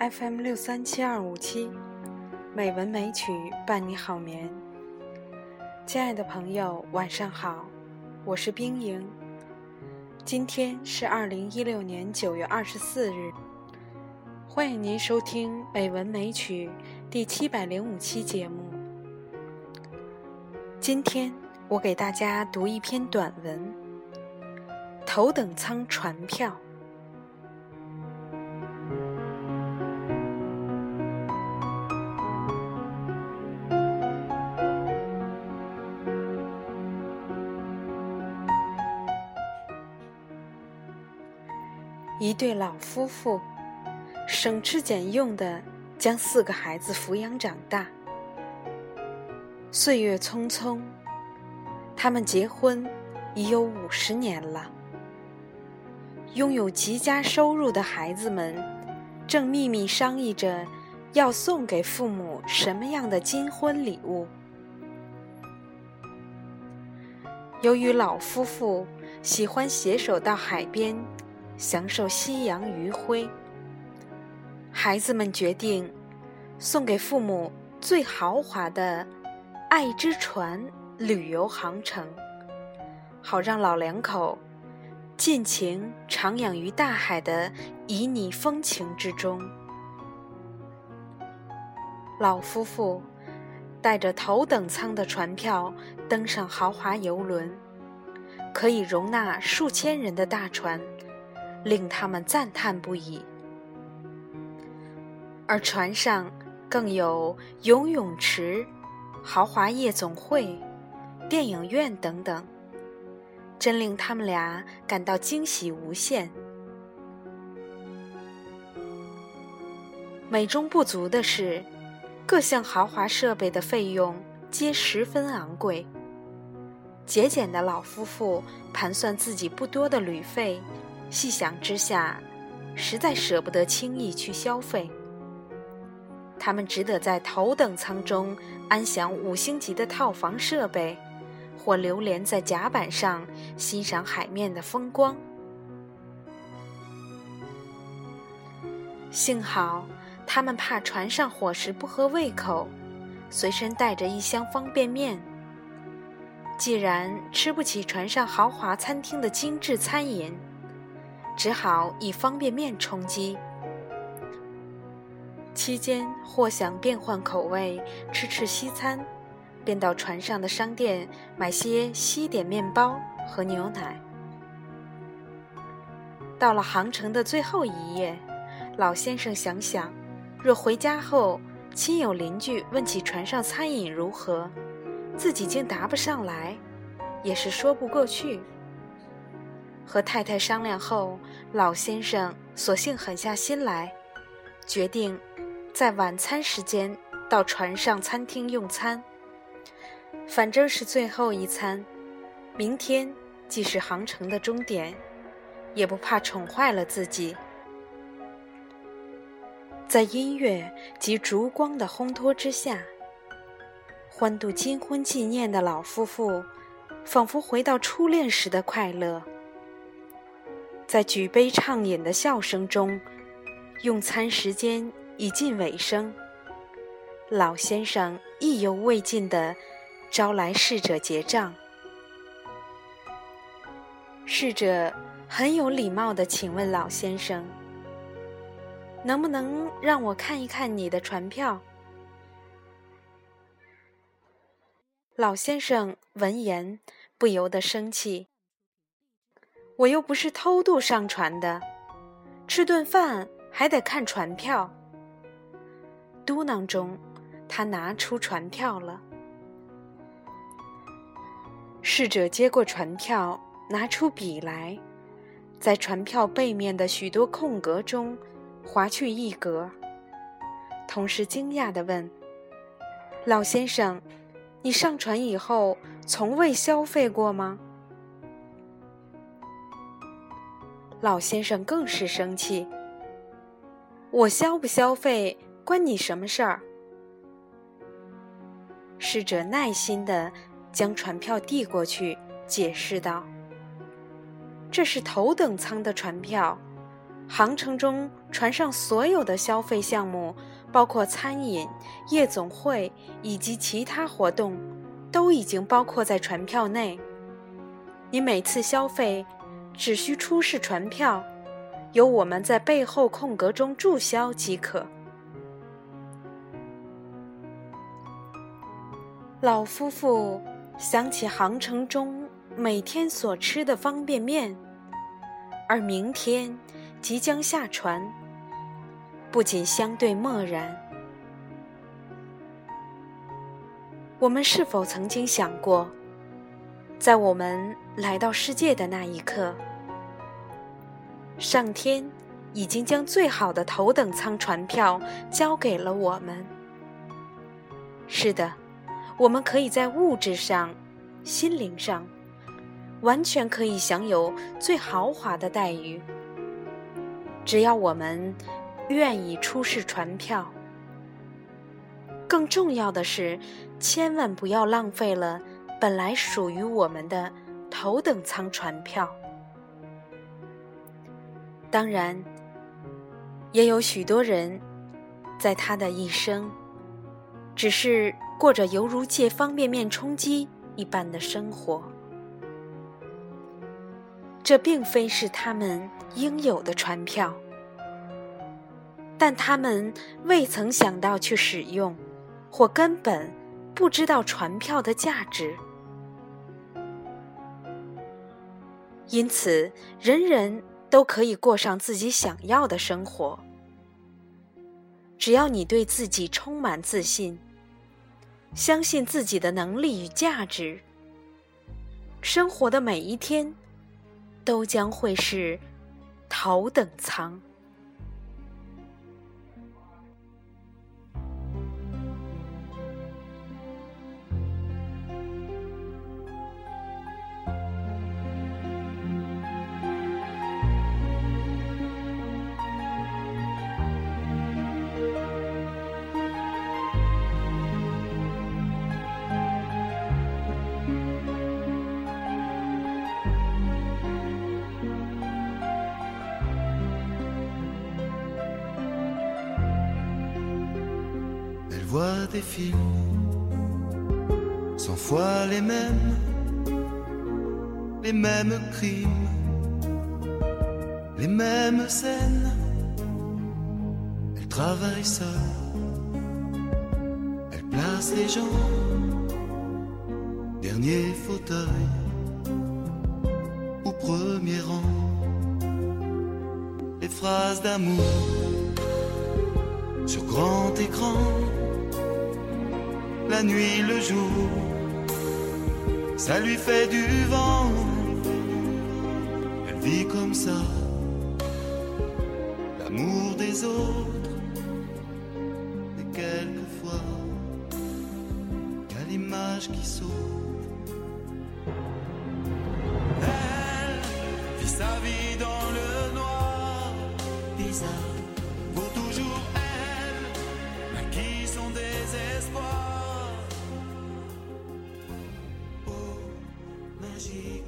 FM 六三七二五七，美文美曲伴你好眠。亲爱的朋友，晚上好，我是冰莹。今天是二零一六年九月二十四日，欢迎您收听《美文美曲》第七百零五期节目。今天我给大家读一篇短文，《头等舱船票》。一对老夫妇省吃俭用的将四个孩子抚养长大。岁月匆匆，他们结婚已有五十年了。拥有极佳收入的孩子们正秘密商议着要送给父母什么样的金婚礼物。由于老夫妇喜欢携手到海边。享受夕阳余晖，孩子们决定送给父母最豪华的“爱之船”旅游航程，好让老两口尽情徜徉于大海的旖旎风情之中。老夫妇带着头等舱的船票登上豪华游轮，可以容纳数千人的大船。令他们赞叹不已，而船上更有游泳池、豪华夜总会、电影院等等，真令他们俩感到惊喜无限。美中不足的是，各项豪华设备的费用皆十分昂贵。节俭的老夫妇盘算自己不多的旅费。细想之下，实在舍不得轻易去消费。他们只得在头等舱中安享五星级的套房设备，或流连在甲板上欣赏海面的风光。幸好他们怕船上伙食不合胃口，随身带着一箱方便面。既然吃不起船上豪华餐厅的精致餐饮，只好以方便面充饥。期间或想变换口味，吃吃西餐，便到船上的商店买些西点面包和牛奶。到了航程的最后一夜，老先生想想，若回家后亲友邻居问起船上餐饮如何，自己竟答不上来，也是说不过去。和太太商量后，老先生索性狠下心来，决定在晚餐时间到船上餐厅用餐。反正是最后一餐，明天既是航程的终点，也不怕宠坏了自己。在音乐及烛光的烘托之下，欢度金婚纪念的老夫妇，仿佛回到初恋时的快乐。在举杯畅饮的笑声中，用餐时间已近尾声。老先生意犹未尽地招来侍者结账。侍者很有礼貌地请问老先生：“能不能让我看一看你的船票？”老先生闻言不由得生气。我又不是偷渡上船的，吃顿饭还得看船票。嘟囔中，他拿出船票了。侍者接过船票，拿出笔来，在船票背面的许多空格中划去一格，同时惊讶地问：“老先生，你上船以后从未消费过吗？”老先生更是生气。我消不消费关你什么事儿？侍者耐心地将船票递过去，解释道：“这是头等舱的船票，航程中船上所有的消费项目，包括餐饮、夜总会以及其他活动，都已经包括在船票内。你每次消费只需出示船票，由我们在背后空格中注销即可。老夫妇想起航程中每天所吃的方便面，而明天。即将下船，不仅相对漠然。我们是否曾经想过，在我们来到世界的那一刻，上天已经将最好的头等舱船票交给了我们？是的，我们可以在物质上、心灵上，完全可以享有最豪华的待遇。只要我们愿意出示船票，更重要的是，千万不要浪费了本来属于我们的头等舱船票。当然，也有许多人在他的一生，只是过着犹如借方便面充饥一般的生活。这并非是他们应有的船票，但他们未曾想到去使用，或根本不知道船票的价值。因此，人人都可以过上自己想要的生活，只要你对自己充满自信，相信自己的能力与价值，生活的每一天。都将会是头等舱。Voit des films, cent fois les mêmes, les mêmes crimes, les mêmes scènes. Elle travaille seule, elle place les gens, dernier fauteuil ou premier rang. Les phrases d'amour sur grand écran la nuit, le jour, ça lui fait du vent. Elle vit comme ça, l'amour des autres, et quelquefois, y l'image qui sauve. Elle vit sa vie dans le noir, bizarre, energy.